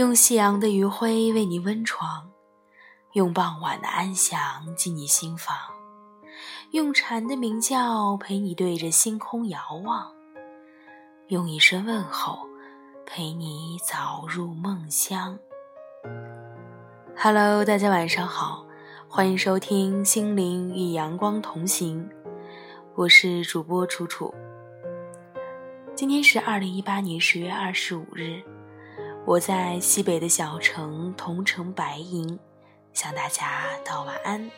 用夕阳的余晖为你温床，用傍晚的安详进你心房，用蝉的鸣叫陪你对着星空遥望，用一声问候陪你早入梦乡。Hello，大家晚上好，欢迎收听《心灵与阳光同行》，我是主播楚楚。今天是二零一八年十月二十五日。我在西北的小城桐城白银，向大家道晚安。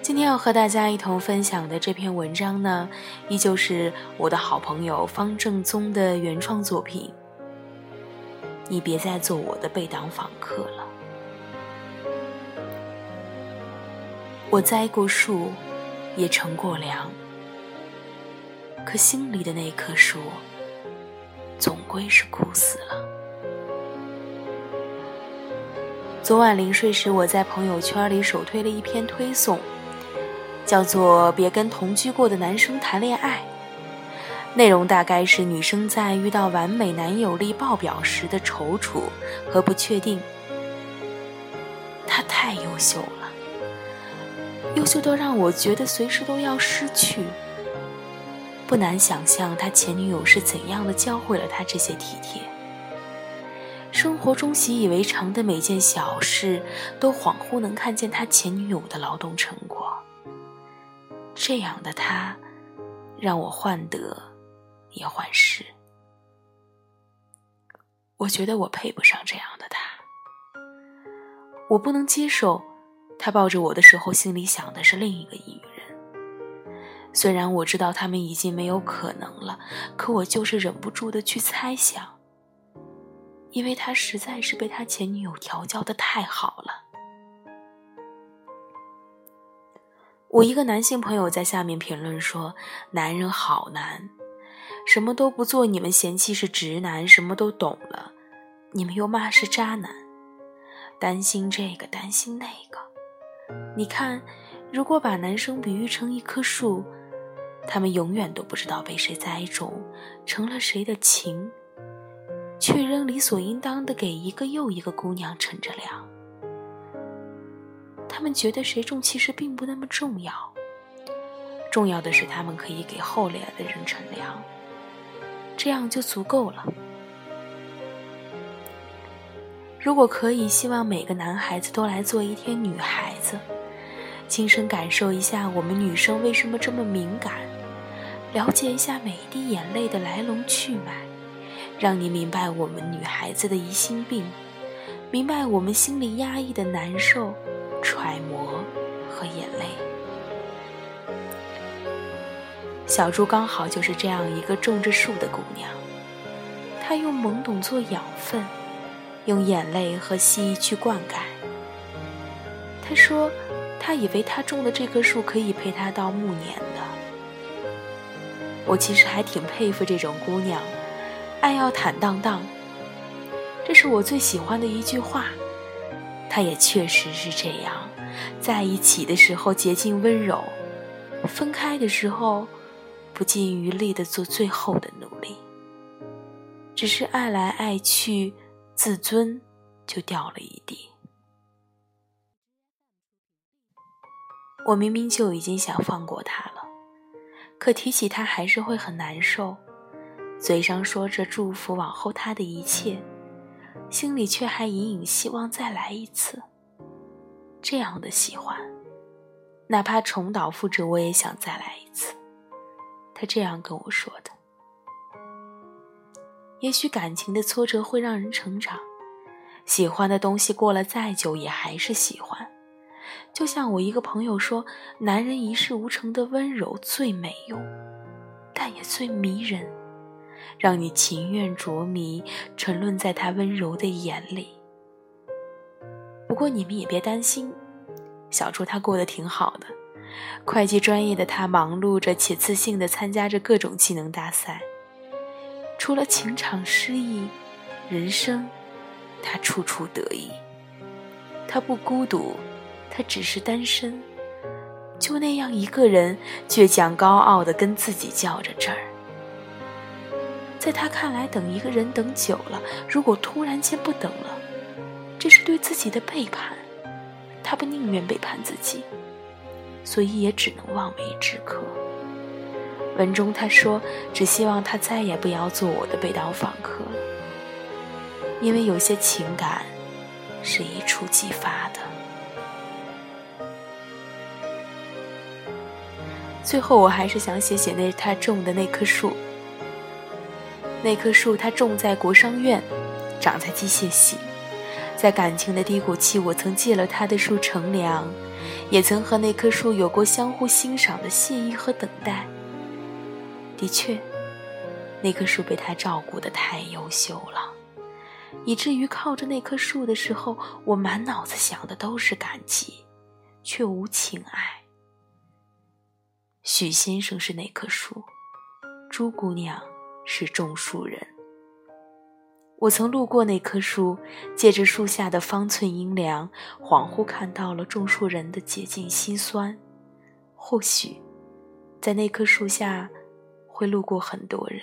今天要和大家一同分享的这篇文章呢，依旧是我的好朋友方正宗的原创作品。你别再做我的背档访客了。我栽过树，也乘过凉，可心里的那棵树。总归是枯死了。昨晚临睡时，我在朋友圈里首推了一篇推送，叫做《别跟同居过的男生谈恋爱》。内容大概是女生在遇到完美男友力爆表时的踌躇和不确定。他太优秀了，优秀到让我觉得随时都要失去。不难想象，他前女友是怎样的教会了他这些体贴。生活中习以为常的每件小事，都恍惚能看见他前女友的劳动成果。这样的他，让我患得也患失。我觉得我配不上这样的他。我不能接受，他抱着我的时候，心里想的是另一个女人。虽然我知道他们已经没有可能了，可我就是忍不住的去猜想，因为他实在是被他前女友调教的太好了。我一个男性朋友在下面评论说：“男人好难，什么都不做，你们嫌弃是直男；什么都懂了，你们又骂是渣男。担心这个，担心那个。你看，如果把男生比喻成一棵树。”他们永远都不知道被谁栽种，成了谁的情，却仍理所应当的给一个又一个姑娘乘着凉。他们觉得谁种其实并不那么重要，重要的是他们可以给后来的人乘凉，这样就足够了。如果可以，希望每个男孩子都来做一天女孩子。亲身感受一下我们女生为什么这么敏感，了解一下每一滴眼泪的来龙去脉，让你明白我们女孩子的疑心病，明白我们心里压抑的难受、揣摩和眼泪。小猪刚好就是这样一个种着树的姑娘，她用懵懂做养分，用眼泪和蜥蜴去灌溉。她说。他以为他种的这棵树可以陪他到暮年的。我其实还挺佩服这种姑娘，爱要坦荡荡，这是我最喜欢的一句话。她也确实是这样，在一起的时候洁净温柔，分开的时候不尽余力的做最后的努力。只是爱来爱去，自尊就掉了一地。我明明就已经想放过他了，可提起他还是会很难受，嘴上说着祝福往后他的一切，心里却还隐隐希望再来一次。这样的喜欢，哪怕重蹈覆辙，我也想再来一次。他这样跟我说的。也许感情的挫折会让人成长，喜欢的东西过了再久也还是喜欢。就像我一个朋友说：“男人一事无成的温柔最没用，但也最迷人，让你情愿着迷，沉沦在他温柔的眼里。”不过你们也别担心，小朱他过得挺好的。会计专业的他忙碌着，且自信地参加着各种技能大赛。除了情场失意，人生他处处得意。他不孤独。他只是单身，就那样一个人，倔强高傲的跟自己较着真儿。在他看来，等一个人等久了，如果突然间不等了，这是对自己的背叛。他不宁愿背叛自己，所以也只能望梅止渴。文中他说：“只希望他再也不要做我的背道访客，因为有些情感是一触即发的。”最后，我还是想写写那他种的那棵树。那棵树，它种在国商院，长在机械系。在感情的低谷期，我曾借了他的树乘凉，也曾和那棵树有过相互欣赏的谢意和等待。的确，那棵树被他照顾得太优秀了，以至于靠着那棵树的时候，我满脑子想的都是感激，却无情爱。许先生是那棵树，朱姑娘是种树人。我曾路过那棵树，借着树下的方寸阴凉，恍惚看到了种树人的竭尽心酸。或许，在那棵树下，会路过很多人。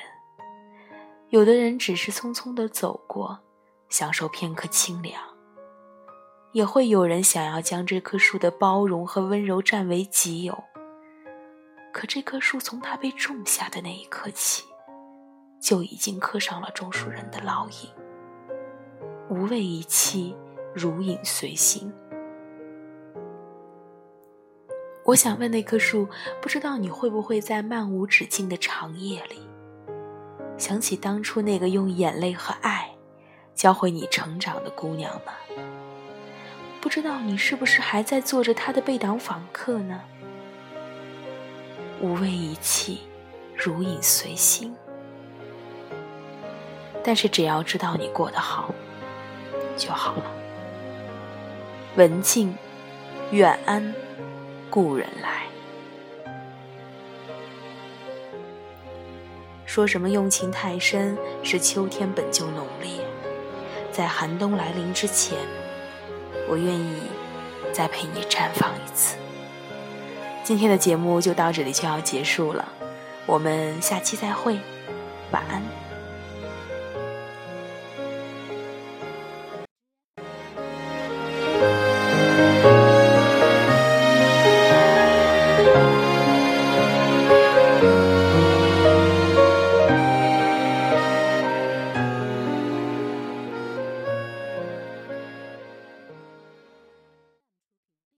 有的人只是匆匆的走过，享受片刻清凉；也会有人想要将这棵树的包容和温柔占为己有。可这棵树从它被种下的那一刻起，就已经刻上了种树人的烙印，无畏一气，如影随形。我想问那棵树，不知道你会不会在漫无止境的长夜里，想起当初那个用眼泪和爱教会你成长的姑娘呢？不知道你是不是还在做着她的背档访客呢？无畏一气，如影随形。但是只要知道你过得好，就好了。文静，远安，故人来。说什么用情太深，是秋天本就浓烈，在寒冬来临之前，我愿意再陪你绽放一次。今天的节目就到这里就要结束了，我们下期再会，晚安。